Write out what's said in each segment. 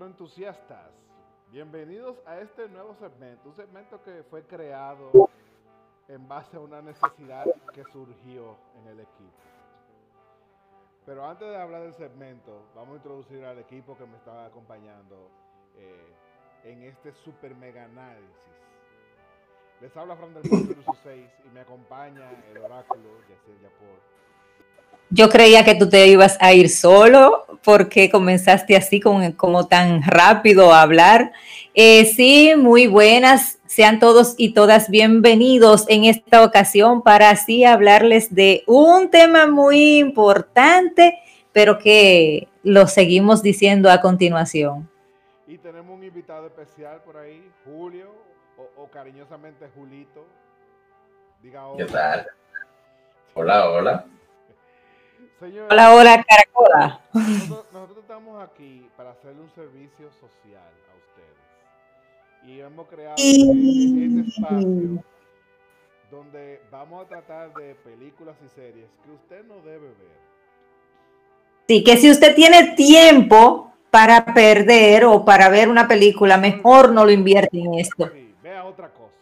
retroentusiastas, bienvenidos a este nuevo segmento, un segmento que fue creado en base a una necesidad que surgió en el equipo. Pero antes de hablar del segmento, vamos a introducir al equipo que me estaba acompañando eh, en este super mega análisis. Les habla Fran del 6 y me acompaña el oráculo Yacir Yapor yo creía que tú te ibas a ir solo porque comenzaste así como, como tan rápido a hablar. Eh, sí, muy buenas. Sean todos y todas bienvenidos en esta ocasión para así hablarles de un tema muy importante, pero que lo seguimos diciendo a continuación. Y tenemos un invitado especial por ahí, Julio, o, cariñosamente Julito. Diga hola. ¿Qué tal? Hola, hola hola, hola, Caracola. Nosotros, estamos aquí para hacerle un servicio social a ustedes. Y hemos creado este espacio donde vamos a tratar de películas y series que usted no debe ver. Sí, que si usted tiene tiempo para perder o para ver una película, mejor no lo invierte en esto. Sí, vea otra cosa.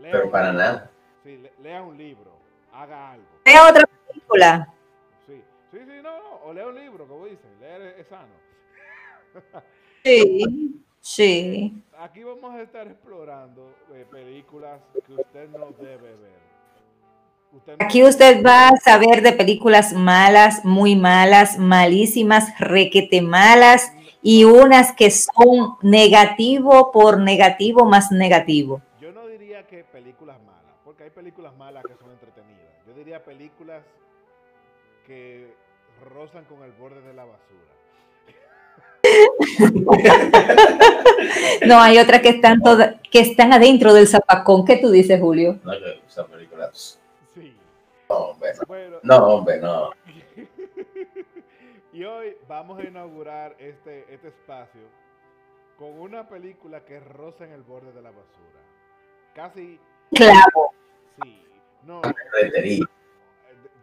Pero para nada. Sí, lea un libro, haga algo. Vea otra película. No, o lea un libro, como dicen, leer es sano. Sí, sí. Aquí vamos a estar explorando eh, películas que usted no debe ver. Aquí usted va a saber de películas malas, muy malas, malísimas, requete malas y unas que son negativo por negativo más negativo. Yo no diría que películas malas, porque hay películas malas que son entretenidas. Yo diría películas que rozan con el borde de la basura. no, hay otras que están todas, que están adentro del zapacón. ¿Qué tú dices, Julio? No, esa película. Sí. No, hombre, no. no, hombre, no. y hoy vamos a inaugurar este, este espacio con una película que roza en el borde de la basura. Casi. Clavo. Sí. No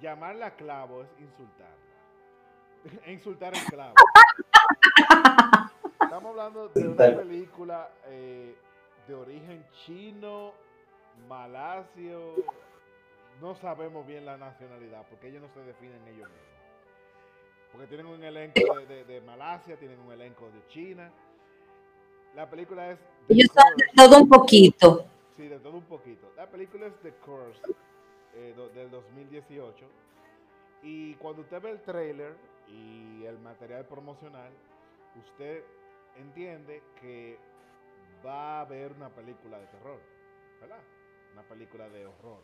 llamarla clavo es insultar el clavo. Estamos hablando de una película eh, de origen chino, malasio, no sabemos bien la nacionalidad, porque ellos no se definen ellos mismos. Porque tienen un elenco de, Malasia, tienen un elenco de China. La película es... Ellos son de todo un poquito. Sí, de todo un poquito. La película es The Curse, eh, del 2018. Y cuando usted ve el trailer y el material promocional, usted entiende que va a haber una película de terror, ¿verdad? Una película de horror.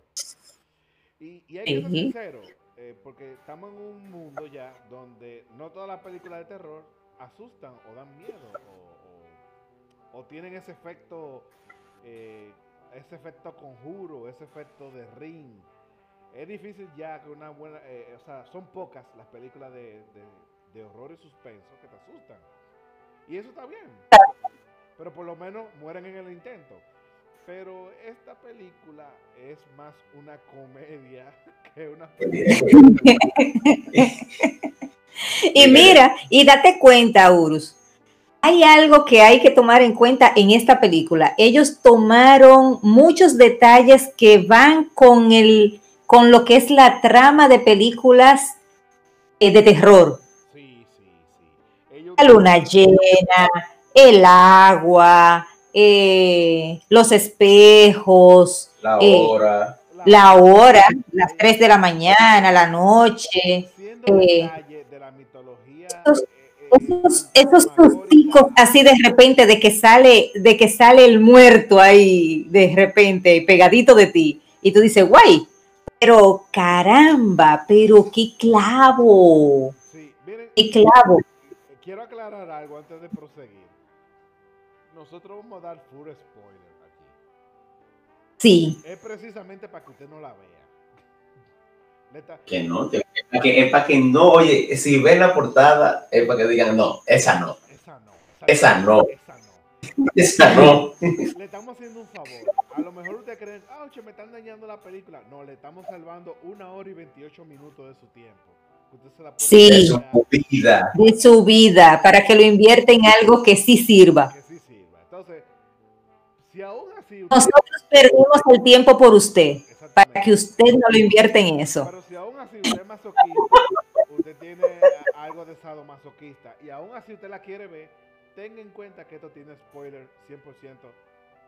Y, hay que ser sincero, eh, porque estamos en un mundo ya donde no todas las películas de terror asustan o dan miedo o, tienen ese efecto, eh, ese efecto conjuro, ese efecto de ring, es difícil ya que una buena, eh, o sea, son pocas las películas de, de, horror y suspenso que te asustan. Y eso está bien. Pero por lo menos mueren en el intento. Pero esta película es más una comedia que una película. y mira, y date cuenta, Urus. Hay algo que hay que tomar en cuenta en esta película. Ellos tomaron muchos detalles que van con el, con lo que es la trama de películas eh, de terror. Sí, sí, sí. La luna llena, el agua, eh, los espejos. La eh, hora. la hora, las 3 de la mañana, la noche. esos, esos, esos así de repente de que sale, de que sale el muerto ahí de repente, pegadito de ti. Y tú dices, guay, pero caramba, pero qué clavo. Sí, miren, qué clavo. Quiero aclarar algo antes de proseguir. Nosotros vamos a dar full spoiler aquí. Sí. Es precisamente para que usted no la vea. Que no, es para que, es para que no, oye, si ven la portada, es para que digan, no, esa no. Esa no. Esa, no. Esa Le estamos haciendo un favor. A lo mejor ustedes creen, ah, me están dañando la película. No, le estamos salvando una hora y 28 minutos de su tiempo. sí, de su vida. De su vida, para que lo invierta en algo que sí sirva. Que sí sirva. Entonces, si aún así... Nosotros perdemos el tiempo por usted, para que usted no lo invierta en eso. Pero si aún así usted es masoquista, usted tiene algo de masoquista, y aún así usted la quiere ver, tenga en cuenta que esto tiene spoiler 100%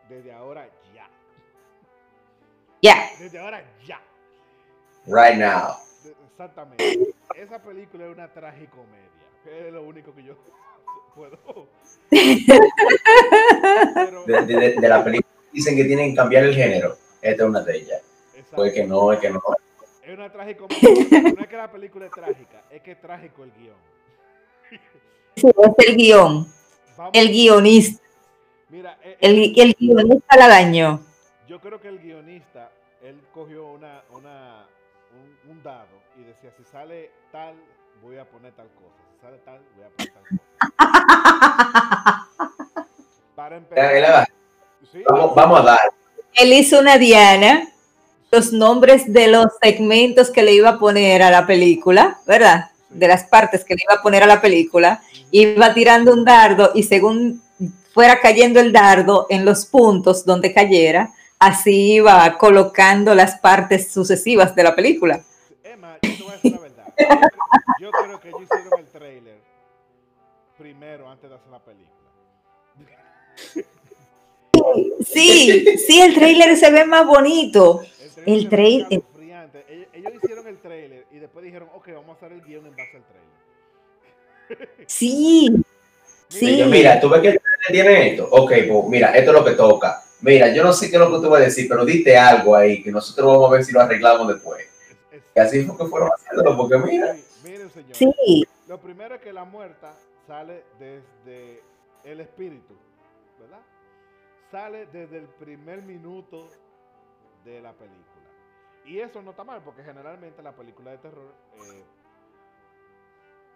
desde ahora ya. Ya. Desde ahora ya. Right now. Exactamente. Esa película es una tragicomedia. Es lo único que yo puedo. de, la película dicen que tienen que cambiar el género. Esta es una de ellas. Pues que no, es que no. Es una tragicomedia. No es que la película es trágica, es que es trágico el guion. Sí, es el guion. El guionista. Mira, eh, el, eh, el guionista la dañó. Yo creo que el guionista, él cogió una, una, un, dado y decía, si sale tal, voy a poner tal cosa. Si sale tal, voy a poner tal cosa. Para empezar. Vamos, vamos a dar. Él hizo una diana, los nombres de los segmentos que le iba a poner a la película, ¿verdad? De las partes que le iba a poner a la película. Iba tirando un dardo y según fuera cayendo el dardo en los puntos donde cayera, así iba colocando las partes sucesivas de la película. Emma, yo te voy a decir la verdad. Yo, creo que ellos hicieron el trailer primero antes de hacer la película. Sí, sí, el trailer se ve más bonito. El trailer. Ellos, ellos ok, vamos a hacer el guion en base al trailer. Sí, sí. Mira, tú ves que el trailer tiene esto. Ok, pues mira, esto es lo que toca mira, yo no sé qué es lo que tú vas a decir, pero dite algo ahí, que nosotros vamos a ver si lo arreglamos después. Y así fue que fueron haciéndolo, porque mira. Miren, señor. Sí. Lo primero es que la muerta sale desde el espíritu, ¿verdad? Sale desde el primer minuto de la película. Y eso no está mal, porque generalmente la película de terror eh,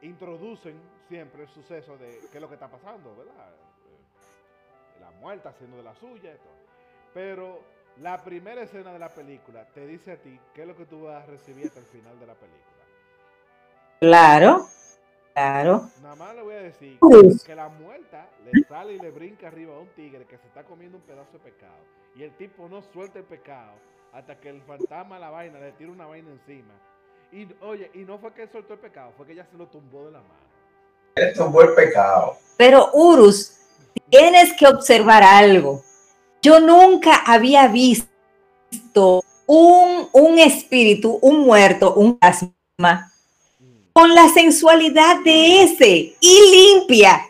introducen siempre el suceso de qué es lo que está pasando, ¿verdad? la muerta haciendo de la suya y todo. Pero la primera escena de la película te dice a ti qué es lo que tú vas a recibir hasta el final de la película. Claro, claro. Nada más le voy a decir que la muerta le sale y le brinca arriba a un tigre que se está comiendo un pedazo de pecado. Y el tipo no suelta el pecado hasta que el fantasma la vaina le tira una vaina encima. Y oye, y no fue que él soltó el pecado, fue que ella se lo tumbó de la mano. Él tumbó el pecado. Pero Urus, tienes que observar algo. Yo nunca había visto un, un espíritu, un muerto, un asma, con la sensualidad de ese y limpia,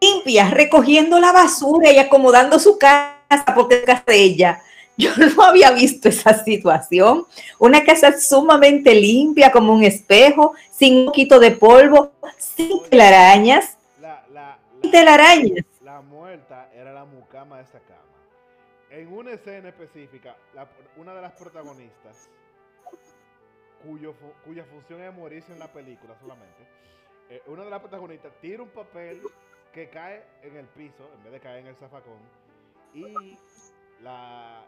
limpia, recogiendo la basura y acomodando su casa porque es casa de ella. Yo no había visto esa situación. Una casa sumamente limpia, como un espejo, sin un poquito de polvo, sin telarañas. sin telarañas era la mucama de esa cama. En una escena específica, una de las protagonistas, cuyo, cuya función es morirse en la película solamente, eh, una de las protagonistas tira un papel que cae en el piso en vez de caer en el zafacón y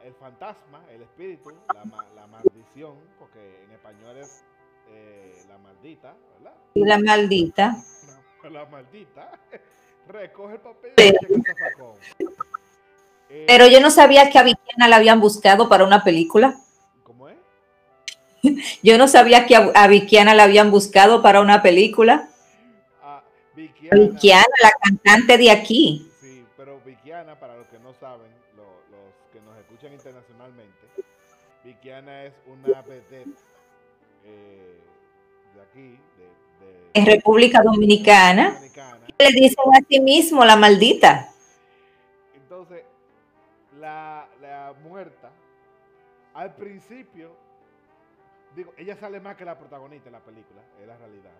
el fantasma, el espíritu, la, maldición, porque en español es eh, la maldita, ¿verdad? La maldita. la maldita recoge el papel Pero yo no sabía que a Vikiana la habían buscado para una película. ¿Cómo es? Yo no sabía que a, la habían buscado para una película. Ah, la cantante de aquí. Sí, pero Vikiana, para los que no saben, que nos escuchan internacionalmente, Vikiana es una vedette eh, de aquí, de, en República Dominicana le dicen a sí mismo la maldita. Entonces, la, muerta, al principio, digo, ella sale más que la protagonista en la película, es la realidad.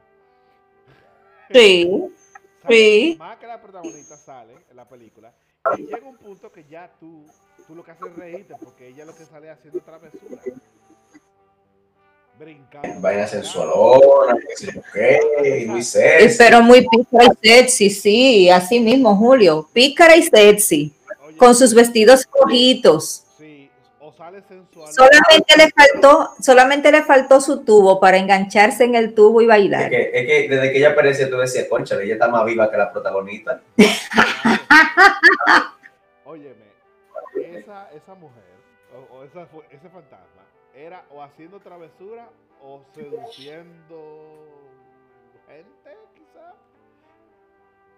Sí, sí. Más que la protagonista sale en la película. Y llega un punto que ya tú, tú lo que haces es reírte, porque ella lo que sale haciendo travesura brincando. Vaina sensualona, muy sexy. Pero muy pícara y sexy, sí, así mismo, Julio. Pícara y sexy. con sus vestidos rojitos. Sale sensual. Solamente le faltó, solamente le faltó su tubo para engancharse en el tubo y Es bailar. que, es que desde que ella apareció, tú decías, concha, ella está más viva que la protagonista. Óyeme, esa, esa mujer, o, o esa, ese fantasma, era o haciendo travesura o seduciendo gente.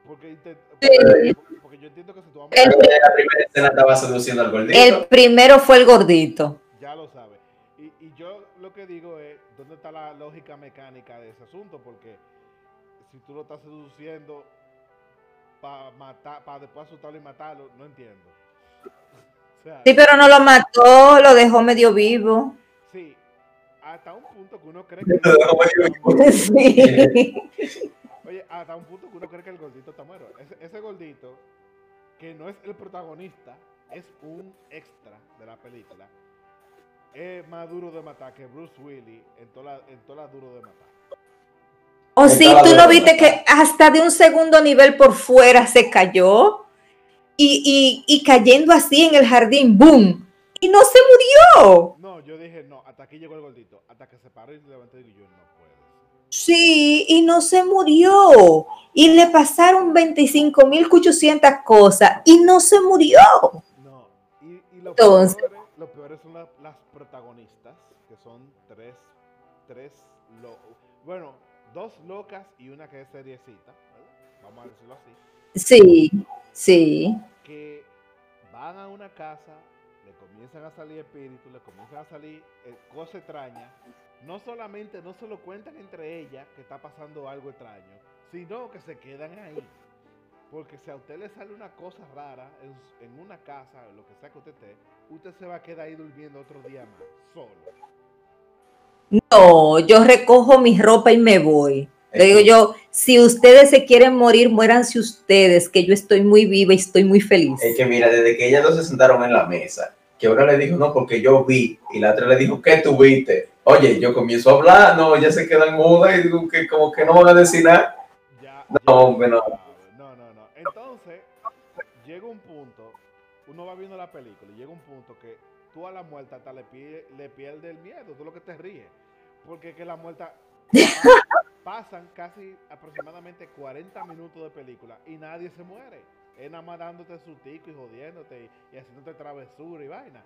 Porque, porque, porque yo entiendo que si tú amas, El- la primera escena estaba seduciendo al gordito. El primero fue el gordito. ya lo sabes. Y, y yo lo que digo es, ¿dónde está la lógica mecánica de ese asunto? Porque si tú lo estás seduciendo para matar, para después asustarlo y matarlo, no entiendo. O sea, Sí, pero no lo mató, lo dejó medio vivo. Sí, hasta un punto que uno cree que. Lo dejó medio Sí. Oye, hasta un punto que uno cree que el gordito está muerto. Ese, ese gordito, que no es el protagonista, es un extra de la película. Es más duro de matar que Bruce Willis en toda la, en toda la duro de matar. O sí, tú no viste que hasta de un segundo nivel por fuera se cayó y, y, y cayendo así en el jardín, ¡boom! Y no se murió. No, yo dije, no, hasta aquí llegó el gordito. Hasta que se paró y se levantó y Sí, y no se murió. Y le pasaron 25.800 cosas y no se murió. No, y, y lo, Entonces- peor, lo peor son la- las protagonistas, que son tres, tres, lo- bueno, dos locas y una que es seriecita, vamos a decirlo así, Sí, sí. que van a una casa, le comienzan a salir espíritus, le comienzan a salir eh, cosas extrañas, no solamente no se lo cuentan entre ellas que está pasando algo extraño, sino que se quedan ahí. Porque si a usted le sale una cosa rara en, una casa, o lo que sea que usted esté, usted se va a quedar ahí durmiendo otro día más, solo. No, yo recojo mi ropa y me voy. Le digo yo, si ustedes se quieren morir, muéranse ustedes, que yo estoy muy viva y estoy muy feliz. Es que mira, desde que ellas dos se sentaron en la mesa, que una le dijo, no, porque yo vi, y la otra le dijo, ¿qué tú viste? Oye, yo comienzo a hablar, no, ellas se quedan mudas y digo que como que no van a decir nada. Ya, No, ya hombre, no. No, no, no. Entonces, llega un punto, uno va viendo la película y llega un punto que tú a la muerta hasta le, pie- le pierde el miedo, tú lo que te ríes. Porque que la muerta pa- pasan casi aproximadamente 40 minutos de película y nadie se muere. Es nada más dándote su tico y jodiéndote y, y haciéndote travesura y vaina.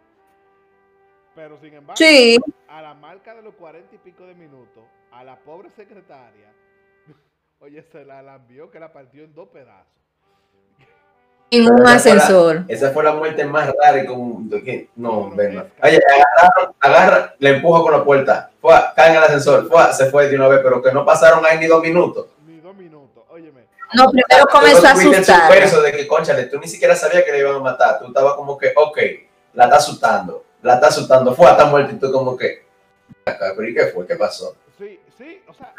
Pero sin embargo, Sí, a la marca de los 40 y pico de minutos, a la pobre secretaria, oye, se la lambió que la partió en dos pedazos. en un Esa fue la- ascensor. Esa fue la muerte más rara y como, que- no, No, ven, no. es Oye, agarra, agarra, le empuja con la puerta, fue, cae en el ascensor, fue, se fue de una vez, pero que no pasaron ahí ni dos minutos. Ni dos minutos, óyeme. No, primero comenzó a asustar. de que, conchale, tú ni siquiera sabías que le iban a matar. Tú estabas como que, ok, la está asustando, la está asustando, fue hasta muerta y tú como que, acá, pero ¿y qué fue? ¿Qué pasó? Sí, sí, o sea,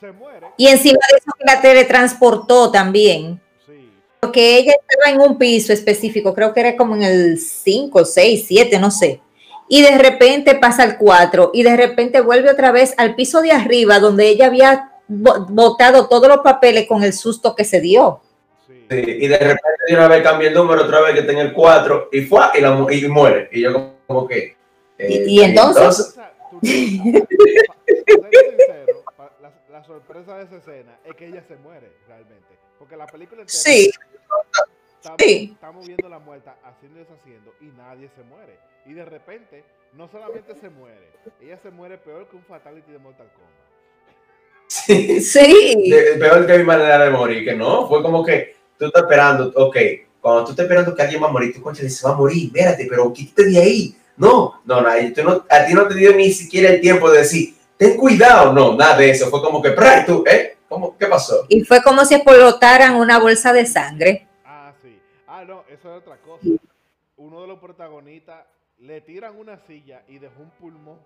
se muere. Y encima de eso que la teletransportó también. Sí, Porque ella estaba en un piso específico, creo que era como en el 5, 6, 7, no sé. Y de repente pasa al 4 y de repente vuelve otra vez al piso de arriba donde ella había bo- botado todos los papeles con el susto que se dio. Sí. Sí, y de repente de una vez cambia el número, otra vez que tenga el 4 y fue y, la, mu- y muere. Y yo como, que... eh, Y- y entonces- sincero, la, la sorpresa de esa escena es que ella se muere realmente. Porque la película entera Sí, estamos, sí. estamos viendo la muerta haciendo y deshaciendo y nadie se muere. Y de repente, no solamente se muere, ella se muere peor que un fatality de Mortal Kombat. sí, sí. de- peor que mi manera de morir, que no, fue como que tú estás esperando, ok, cuando tú estás esperando que alguien va a morir, tú concha, se va a morir, espérate, pero quítate de ahí. No, no, no, y tú no, a ti no te dio ni siquiera el tiempo de decir, ten cuidado, no, nada de eso, fue como que, ¡pray! tú, ¿eh? ¿Cómo, ¿Qué pasó? Y fue como si explotaran una bolsa de sangre. Ah, sí. Ah, no, eso es otra cosa. Uno de los protagonistas le tiran una silla y dejó un pulmón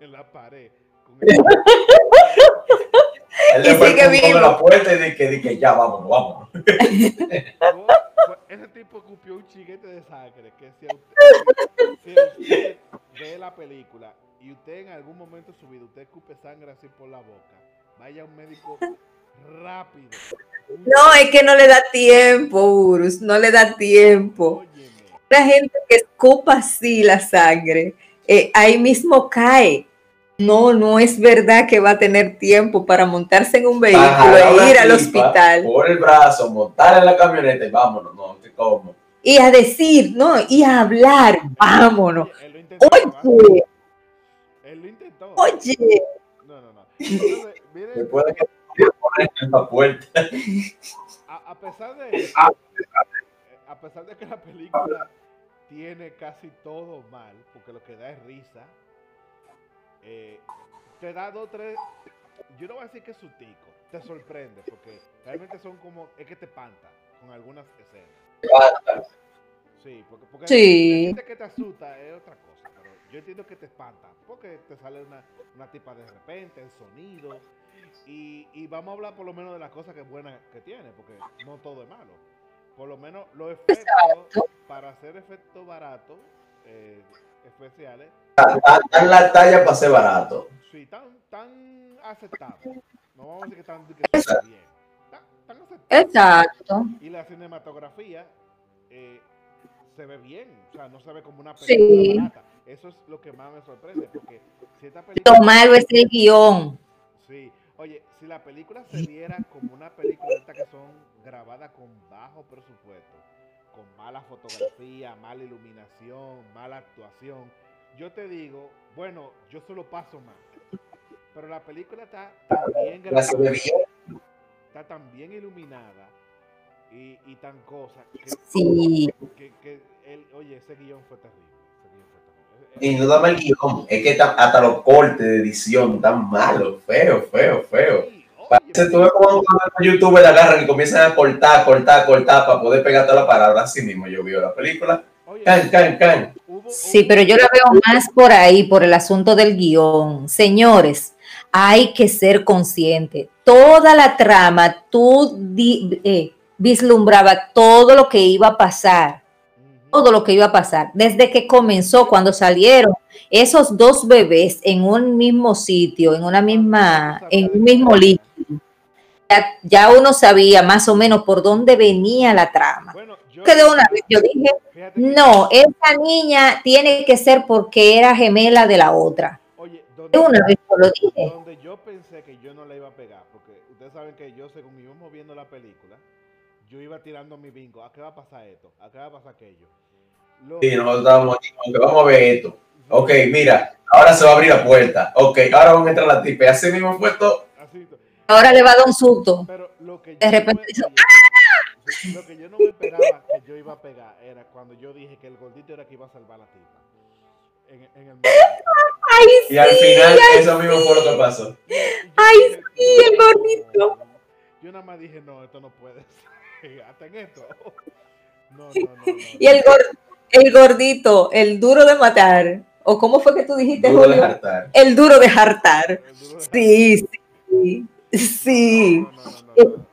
en la pared. Con el- Él Y le sigue vivo. de la puerta y de que, de que ya, vámonos, vámonos. Ese tipo escupió un chiquete de sangre que si a usted, si usted ve la película y usted en algún momento de su vida usted escupe sangre así por la boca, vaya a un médico rápido. No, es que no le da tiempo, Urus, no le da tiempo. Óyeme, la gente que escupa así la sangre, eh, ahí mismo cae. No, no es verdad que va a tener tiempo para montarse en un vehículo e ir al hospital. Por el brazo, montar en la camioneta y vámonos, no, que como. Y a decir, no, y a hablar, vámonos. Él lo intentó, Oye, Él lo intentó. oye, No, no, no. Entonces, miren, Después de que poner en la puerta. a, a pesar de eso, a pesar de que la película tiene casi todo mal, porque lo que da es risa, eh, te da dos, tres, yo no voy a decir que es sustico, te sorprende, porque realmente son como, es que te espanta con algunas escenas. Sí, porque, porque Sí. que te asusta es otra cosa, pero yo entiendo que te espanta, porque te sale una, una tipa de repente, el sonido, y, y vamos a hablar por lo menos de las cosas que buenas que tiene, porque no todo es malo. Por lo menos los efectos, para hacer efectos baratos, eh, especiales, Dan la talla para ser barato. sí, tan, tan. No vamos a decir que están que están bien. Tan, tan aceptables. exacto. Y la cinematografía eh, se ve bien, o sea, no se ve como una Sí. película barata. Eso es lo que más me sorprende, porque si esta película... Lo malo es el guion. Sí, oye, si la película se viera como una película de estas que son grabadas con bajo presupuesto, con mala fotografía, mala iluminación, mala actuación, yo te digo, bueno, yo solo paso más. Pero la película está tan bien grabada, está tan bien iluminada y, y tan cosa que, Sí. que, que el, oye, ese guion fue terrible. Y no dame el guion, es que ta- hasta los cortes de edición tan malos, feo, feo, feo. Tú ves como un youtuber le agarran y comienzan a cortar, cortar, cortar para poder pegar toda la palabra. Así mismo yo vi la película. Can, can, can. Sí, pero yo la veo más por ahí, por el asunto del guion. Señores, hay que ser consciente. Toda la trama, tú di- eh, vislumbraba todo lo que iba a pasar, todo lo que iba a pasar. Desde que comenzó, cuando salieron esos dos bebés en un mismo sitio, en una misma, en un mismo líquido, ya, ya uno sabía más o menos por dónde venía la trama. Bueno, yo, Que de una vez yo dije, fíjate no, esa niña tiene que ser porque era gemela de la otra. oye, De una vez yo lo dije. donde yo pensé que yo no la iba a pegar, porque ustedes saben que yo, según íbamos viendo la película, yo iba tirando mi bingo. ¿A qué va a pasar esto? ¿A qué va a pasar aquello? Lo- Y nosotros estábamos aquí, vamos a ver esto. Sí, Ok, mira, ahora se va a abrir la puerta. Ok, ahora van a entrar las tipas. Así mismo todo. así, Ahora le va a dar un susto. Pero lo que yo De no repente me- hizo, sí, lo que yo no me esperaba que yo iba a pegar era cuando yo dije que el gordito era que iba a salvar a la tipa. En, en el. Ay, Y al sí, final, ay, eso mismo fue lo que pasó. Yo Ay, sí, el gordito. Yo nada más dije, no, esto no puede ser. Hasta en esto. No, no, no. no, Y el, gor- el gordito, el duro de matar. ¿O cómo fue que tú dijiste, Duro de Julio? hartar. El duro de hartar. El duro de- Sí, sí, sí. No, no,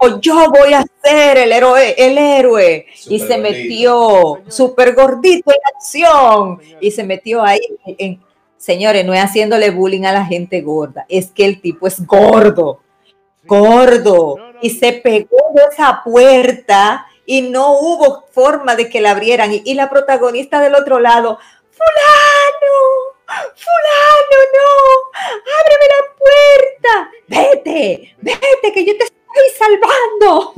O yo voy a ser el héroe, el héroe. Y se gordito. metió súper gordito en acción. Y se metió ahí en, señores, no es haciéndole bullying a la gente gorda, es que el tipo es gordo, gordo. No, no, Y se pegó de esa puerta y no hubo forma de que la abrieran. Y, y la protagonista del otro lado, fulano, fulano, no, ábreme la puerta, vete, vete, que yo te estoy salvando.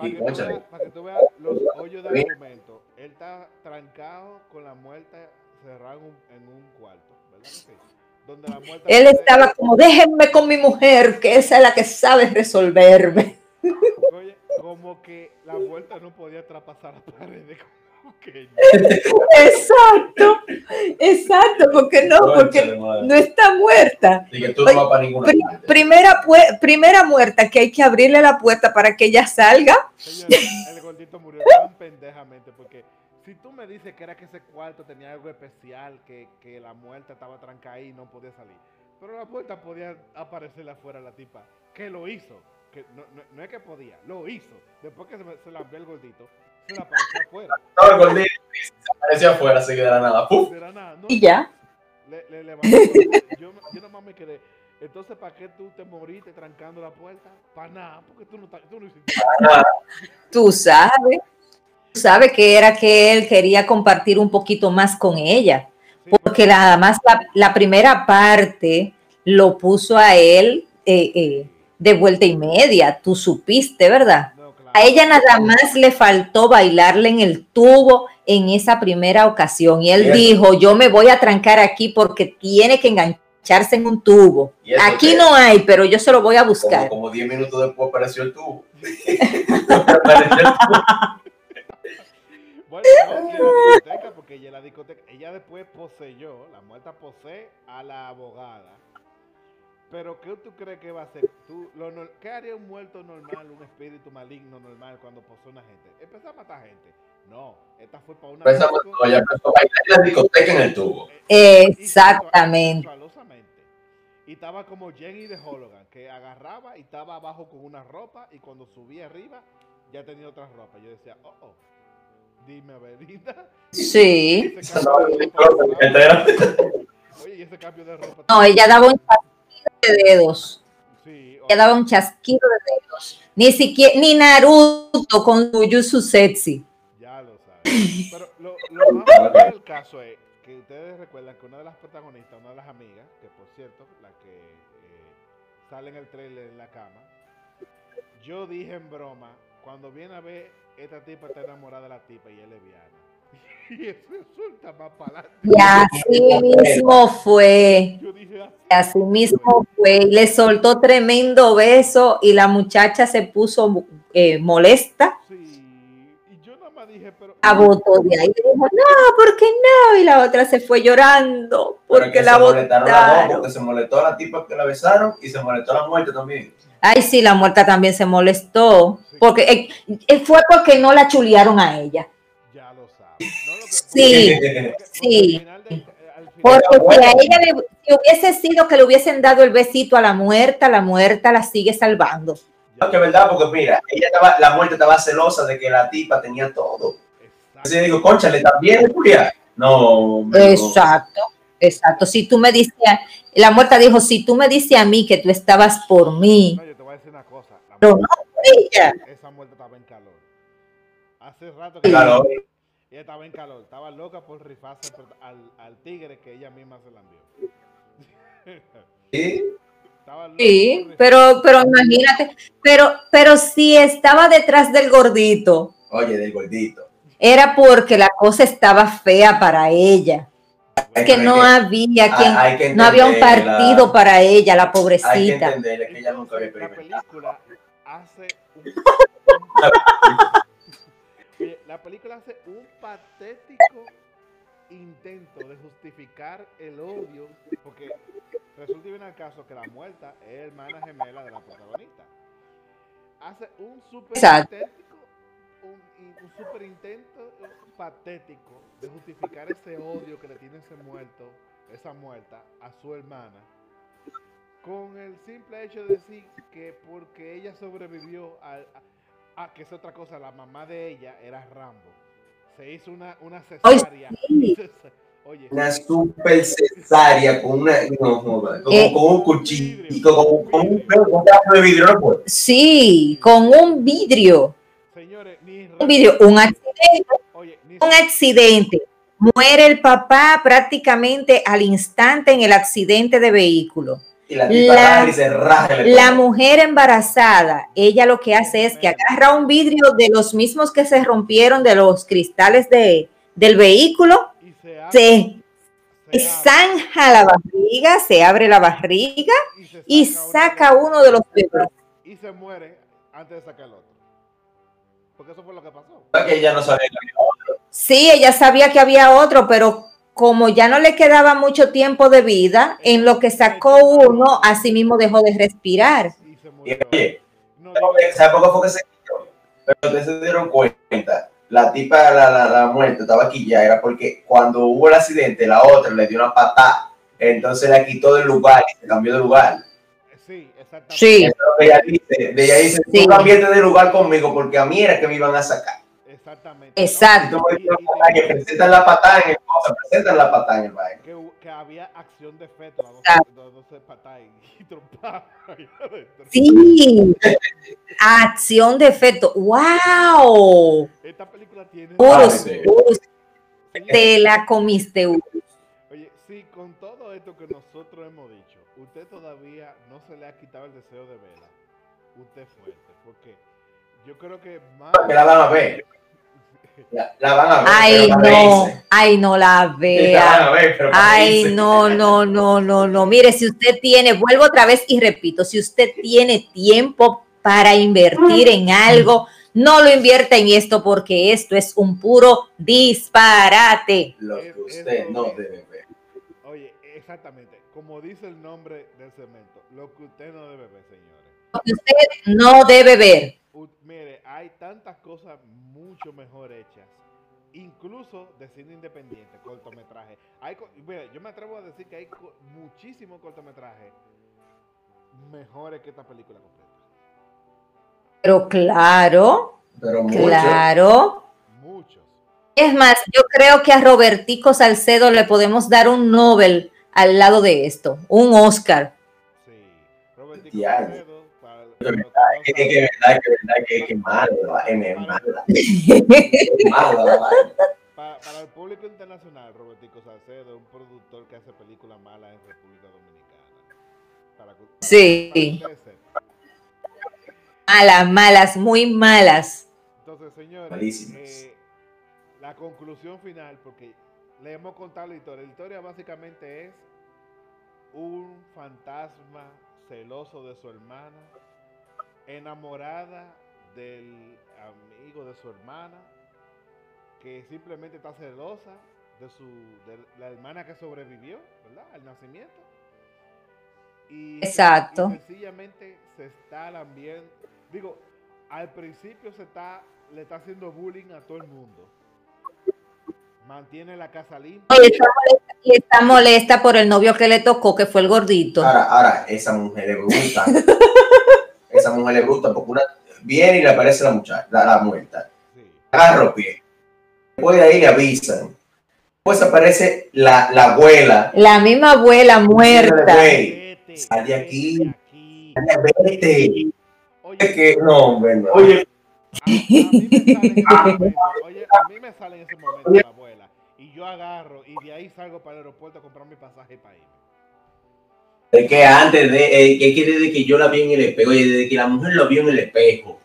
Para que, veas, para que tú veas los hoyos de argumento, él está trancado con la muerta cerrada en un, en un cuarto, ¿verdad? sí? Donde la muerta Él estaba como, déjenme con mi mujer, que esa es la que sabe resolverme. Oye, como que la vuelta no podía traspasar la pared. Que Exacto, exacto, porque no, porque no está muerta. Y que tú no vas para ninguna Pri- parte. primera, primera muerta que hay que abrirle la puerta para que ella salga. El gordito murió tan pendejamente porque si tú me dices que era que ese cuarto tenía algo especial, que, que la muerta estaba trancada ahí y no podía salir, pero la puerta podía aparecerle afuera la tipa, que lo hizo, que no, no- no es que podía, lo hizo. Después que se, se la envió el gordito, se la apareció afuera. El gordito se apareció afuera, así que de la nada. ¡Puf! De la nada, no, Y ya. Le, le levantó la- yo, yo nomás me quedé. Entonces, ¿para qué tú te moriste trancando la puerta? Para nada, porque tú no, tú no hiciste nada. Tú sabes. sabe que era que él quería compartir un poquito más con ella, Sí, porque nada más la, la primera parte lo puso a él eh, eh, de vuelta y media, tú supiste, ¿verdad? A ella nada más le faltó bailarle en el tubo en esa primera ocasión y él dijo, yo me voy a trancar aquí porque tiene que engancharse en un tubo. ¿Y eso Aquí no hay, pero yo se lo voy a buscar. como 10 minutos después apareció el tubo. Apareció el tubo. Bueno, no, discoteca, porque ella en la discoteca, ella después poseyó, la muerta posee a la abogada. Pero ¿qué tú crees que va a hacer? ¿Tú, lo ¿Qué haría un muerto normal, un espíritu maligno normal cuando posee a una gente? Empezó a matar gente. No, esta fue para una Empezó, ya a bailar en la discoteca en el tubo. eh, Exactamente. Y estaba como Jenny de Hologan, que agarraba y estaba abajo con una ropa y cuando subía arriba ya tenía otra ropa. Yo decía, oh, oh, dime, Avelita. Sí. Oye, y ese cambio de ropa. No, ella daba un de dedos. Sí, Ella daba un chasquido de dedos. Ni siquiera, ni Naruto con su Sexy. ya lo sabes. Pero lo, lo más del caso es que ustedes recuerdan que una de las protagonistas, una de las amigas, que por cierto, la que eh, sale en el trailer en la cama, yo dije en broma, cuando viene a ver, esta tipa está enamorada de la tipa y es lesbiana. Y eso resulta más para adelante. Y así mismo fue. Yo dije así. Así mismo fue. Le soltó tremendo beso y la muchacha se puso eh, molesta. Sí, y yo nada más dije, pero. La botó de ahí. Dijo, no, ¿por qué no? Y la otra se fue llorando porque que la se molestaron las dos, botaron. porque se molestó la tipa que la besaron y se molestó la muerte también. Ay, sí, la muerta también se molestó. Porque eh, eh, fue porque no la chulearon a ella. Sí, sí. final- Porque si a ella le, si hubiese sido que le hubiesen dado el besito a la muerta, la muerta la sigue salvando. No, que es verdad, porque mira, ella estaba, la muerte estaba celosa de que la tipa tenía todo. Entonces yo digo, concha, ¿le también, Julia? No. Exacto, exacto. Si tú me dices, la muerta dijo, si tú me dices a mí que tú estabas por mí, No, yo te voy a decir una cosa. La pero no ella. Esa muerte estaba en calor. Hace rato que Claro. Ella estaba en calor. Estaba loca por rifarse al, al tigre que ella misma se la envió. Sí, pero, pero imagínate, pero, pero si estaba detrás del gordito, Oye, del gordito. era porque la cosa estaba fea para ella. Es que no había quien, hay que no había un partido para ella, la Hay que pobrecita. entenderle que ella nunca había Entonces, La película hace un, la película hace un patético intento de justificar el odio, porque resulta y viene al caso que la muerta es hermana gemela de la protagonista. Hace un super Exacto. intento, un, super intento patético de justificar ese odio que le tiene ese muerto, esa muerta, a su hermana con el simple hecho de decir que porque ella sobrevivió a, a- a que es otra cosa, la mamá de ella era Rambo. Se hizo una, una Ay, cesárea. sí. Oye, Una super cesárea con una. No, joda, con, Eh. con un cuchillo, con, con un con un pedazo de vidrio, no puede. Sí, con un vidrio, señores, ni un vidrio, un accidente, oye, ni un accidente. Muere el papá prácticamente al instante en el accidente de vehículo. Y la tipa La- raja y se raja. el La mujer embarazada, ella lo que hace es que agarra un vidrio de los mismos que se rompieron de los cristales de, del vehículo, y se abre- se se abre zanja la barriga, se abre la barriga y saca uno de los bebés. y se muere antes de sacar el otro. Porque eso fue lo que pasó. Que ella no sabía que había Sí, ella sabía que había otro, pero como ya no le quedaba mucho tiempo de vida, en lo que sacó uno, así mismo dejó de respirar. Y oye, ¿sabes digo- ¿sabes por qué fue que se quitó? Pero ustedes se dieron cuenta. La tipa, la, la, la muerte, estaba aquí ya, era porque cuando hubo el accidente, la otra le dio una patada, entonces la quitó del lugar y se cambió de lugar. Sí, exactamente. Sí, ella dice, de ella dice, Sí. tú cambiaste de lugar conmigo porque a mí era que me iban a sacar. Exactamente. Exacto. Y me dices, "Ay, que presentan la patada en el se presentan la patada en el baile. Que que había acción de feto, no no, no patay y adentro. Sí, acción de efecto. ¡Wow! Esta película tiene... Urus. Urus, te la comiste, Urus. Oye, sí, con todo esto que nosotros hemos dicho, usted todavía no se le ha quitado el deseo de verla. Usted es fuerte, porque yo creo que más... Que la van a ver. La, la van a ver. Ay, no, ay, no la vea. ver, Ay, no, no, no, no, no. Mire, si usted tiene, vuelvo otra vez y repito, si usted tiene tiempo para invertir en algo, no lo invierta en esto porque esto es un puro disparate. Lo que usted no debe ver. Oye, exactamente, como dice el nombre del cemento, lo que usted no debe ver, señores. Lo que usted no debe ver. Mire, hay tantas cosas mucho mejor hechas, incluso de cine independiente, cortometraje. Hay, mire, yo me atrevo a decir que hay co- muchísimos cortometrajes mejores que esta película completa. Pero claro, Pero mucho. claro. Muchos. Es más, yo creo que a Robertico Salcedo le podemos dar un Nobel al lado de esto, un Oscar. Sí. Robertico. Salcedo, Que verdad, que verdad, que verdad, que que malo, es mala. Es. Para, para el público internacional, Robertico Salcedo es un productor que hace películas malas en República Dominicana. Para, para- Sí. Malas, malas, muy malas. Entonces, señores, eh, la conclusión final, porque le hemos contado la historia. La historia básicamente es un fantasma celoso de su hermana, enamorada del amigo de su hermana, que simplemente está celosa de su de la hermana que sobrevivió, ¿verdad? Al nacimiento. Y, Exacto. y sencillamente se está también, digo, al principio se está le está haciendo bullying a todo el mundo. Mantiene la casa limpia. Y está, molesta, y está molesta por el novio que le tocó, que fue el gordito. Ahora, ahora, esa mujer le gusta. esa mujer le gusta porque una viene y le aparece la muchacha, la, la muerta. Agarro pie. Después de ahí le avisan. Después aparece la, la abuela. La misma abuela muerta. Sal de aquí. aquí. Vete. Oye, Es que no, hombre, no. Oye, a, a mí me sale en ese momento, oye, a mí me sale en ese momento la abuela y yo agarro y de ahí salgo para el aeropuerto a comprar mi pasaje para irme. Es que antes de, eh, que, que desde que yo la vi en el espejo, oye, desde que la mujer lo vio en el espejo,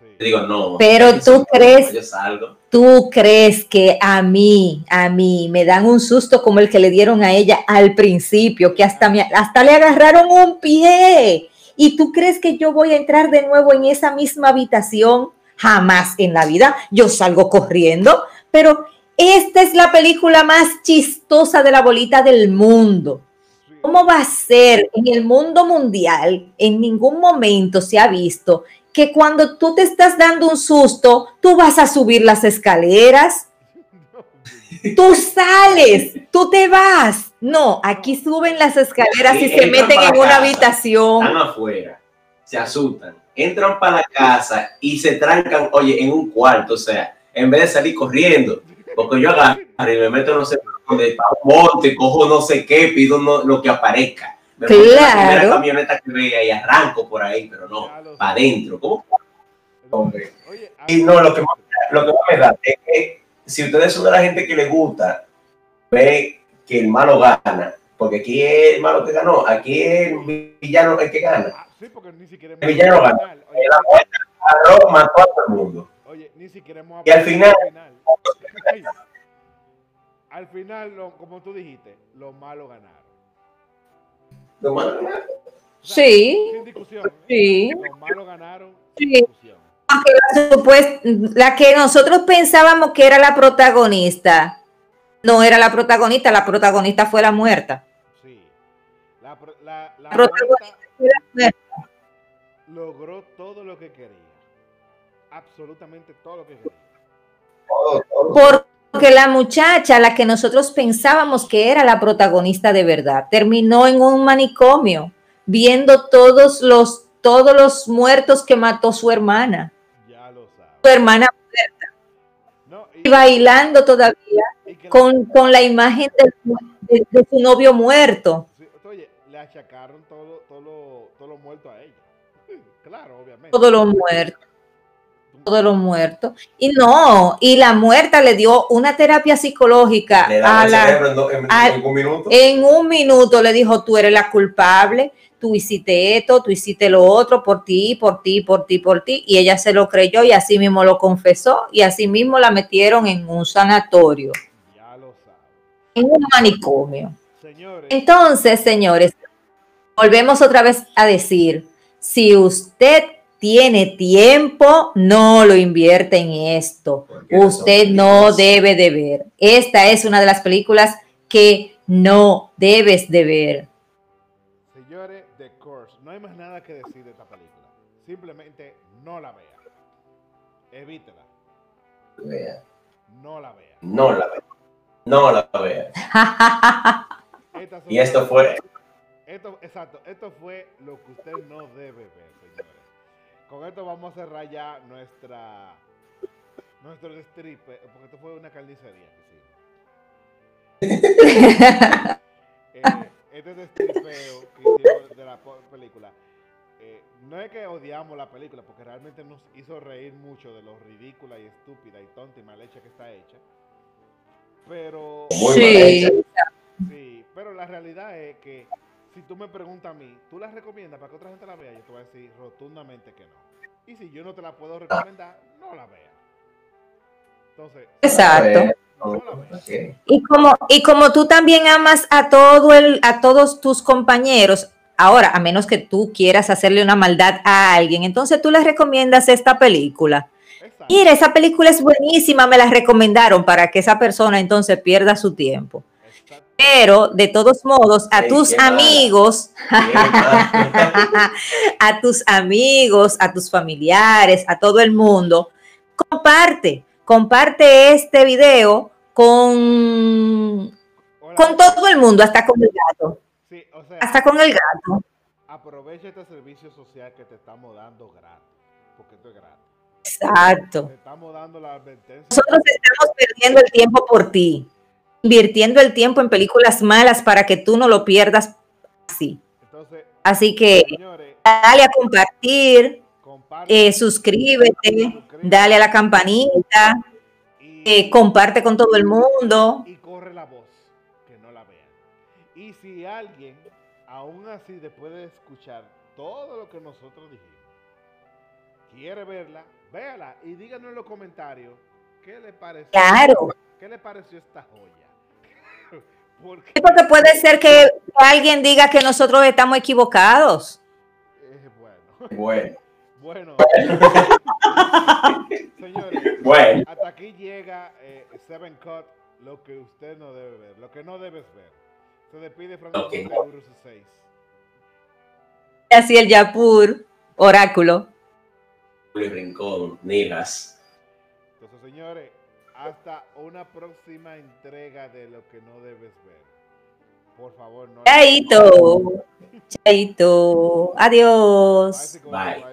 Sí. digo, no. Pero tú crees- Yo salgo. ¿Tú crees que a mí, a mí, me dan un susto como el que le dieron a ella al principio, que hasta, me, hasta le agarraron un pie? ¿Y tú crees que yo voy a entrar de nuevo en esa misma habitación? Jamás en la vida. Yo salgo corriendo, pero esta es la película más chistosa de la bolita del mundo. ¿Cómo va a ser en el mundo mundial? En ningún momento se ha visto que cuando tú te estás dando un susto, tú vas a subir las escaleras, tú sales, tú te vas. No, aquí suben las escaleras y se meten en una casa. habitación. Están afuera, se asustan, entran para la casa y se trancan, oye, en un cuarto, o sea, en vez de salir corriendo, porque yo agarro y me meto no sé dónde, pa' un monte, cojo no sé qué, pido no- lo que aparezca. Me la Claro. primera camioneta que vea y arranco por ahí, pero no, lo para adentro. ¿Cómo? Hombre. Oye, Y no, lo que más, lo que más me da es que si ustedes son de la gente que le gusta ver que el malo gana, porque aquí es el malo que ganó, aquí es el villano el que gana. Ah, sí, porque ni siquiera El villano gana. Oye, La muerte mató a todo el mundo. Oye, ni siquiera hemos Y al final- final. Al final, lo- como tú dijiste, los malos ganaron. Lo malo- O sea, Sí, Sin discusión. ¿eh? sí. Los malos ganaron Sí. sin discusión. Aunque la, que nosotros pensábamos que era la protagonista, no era la protagonista, la protagonista fue la muerta. Sí. La, pro- la, la protagonista muerta logró todo lo que quería. Absolutamente todo lo que quería. todo, Porque la muchacha, la que nosotros pensábamos que era la protagonista de verdad, terminó en un manicomio viendo todos los, todos los muertos que mató su hermana. Ya lo Su sabes. hermana No, y bailando todavía. y que con, con la imagen de, de- de su novio muerto. oye, le achacaron todo, todo, lo, todo lo muerto a ella. Claro, obviamente. Todo lo muerto. Todo lo muerto. Y no, y la muerta le dio una terapia psicológica a la, en, do- en- a- en un minuto. en un minuto le dijo, tú eres la culpable, tú hiciste esto, tú hiciste lo otro por ti, por ti, por ti, por ti, y ella se lo creyó y así mismo lo confesó y así mismo la metieron en un sanatorio, Ya lo sabe. en un manicomio. Señores, Entonces, señores, volvemos otra vez a decir, si usted tiene tiempo, no lo invierte en esto. Porque Usted no debe de ver. Esta es una de las películas que no debes de ver. señores, The Course. No hay más nada que decir de esta película. Simplemente no la vea. Evítela. Vea. No la vea. No la vea. No la vea. Y esto fue. Esto, exacto, esto fue lo que usted no debe ver, señores. Con esto vamos a cerrar ya nuestra nuestro destripe, porque esto fue una carnicería que hicimos. Eh, este destripeo que de la película, eh, no es que odiamos la película, porque realmente nos hizo reír mucho de lo ridícula y estúpida y tonta y mal hecha que está hecha. Pero Muy Sí. Sí, pero la realidad es que si tú me preguntas a mí, ¿tú la recomiendas para que otra gente la vea? Yo te voy a decir rotundamente que no. Y si yo no te la puedo recomendar, no la veas. Entonces, Exacto. Y como, y como tú también amas a todo el, a todos tus compañeros, ahora, a menos que tú quieras hacerle una maldad a alguien, entonces tú les recomiendas esta película. Exacto. Mira, esa película es buenísima, me la recomendaron para que esa persona entonces pierda su tiempo. Pero de todos modos, a tus amigos, a tus amigos, a tus familiares, a todo el mundo, comparte, comparte este video con, Hola, con todo el mundo, hasta con el gato, Sí, o sea, hasta con el gato. aprovecha este servicio social que te estamos dando gratis. Porque esto es gratis. Exacto. Te estamos dando la advertencia. Nosotros estamos perdiendo el tiempo por ti, invirtiendo el tiempo en películas malas para que tú no lo pierdas así. Entonces, Así que señores, dale a compartir, comparte eh, suscríbete, dale a la campanita, y, eh, comparte con todo el mundo. y corre la voz, que no la vean. Y si alguien, aún así, después de escuchar todo lo que nosotros dijimos, quiere verla, véala y díganos en los comentarios qué le pareció, Claro, qué le pareció esta joya. Porque porque puede ser que alguien diga que nosotros estamos equivocados. es bueno. Bueno, Bueno, señores, bueno. hasta aquí llega eh, Seven Cut, lo que usted no debe ver, lo que no debes ver. Se despide Francisco Ok. de Urus 6. Así el Yapur, oráculo. Luis Rincón, Nijas. Entonces, señores, hasta una próxima entrega de lo que no debes ver. Por favor, no. Chaito. Chaito. Adiós. Bye.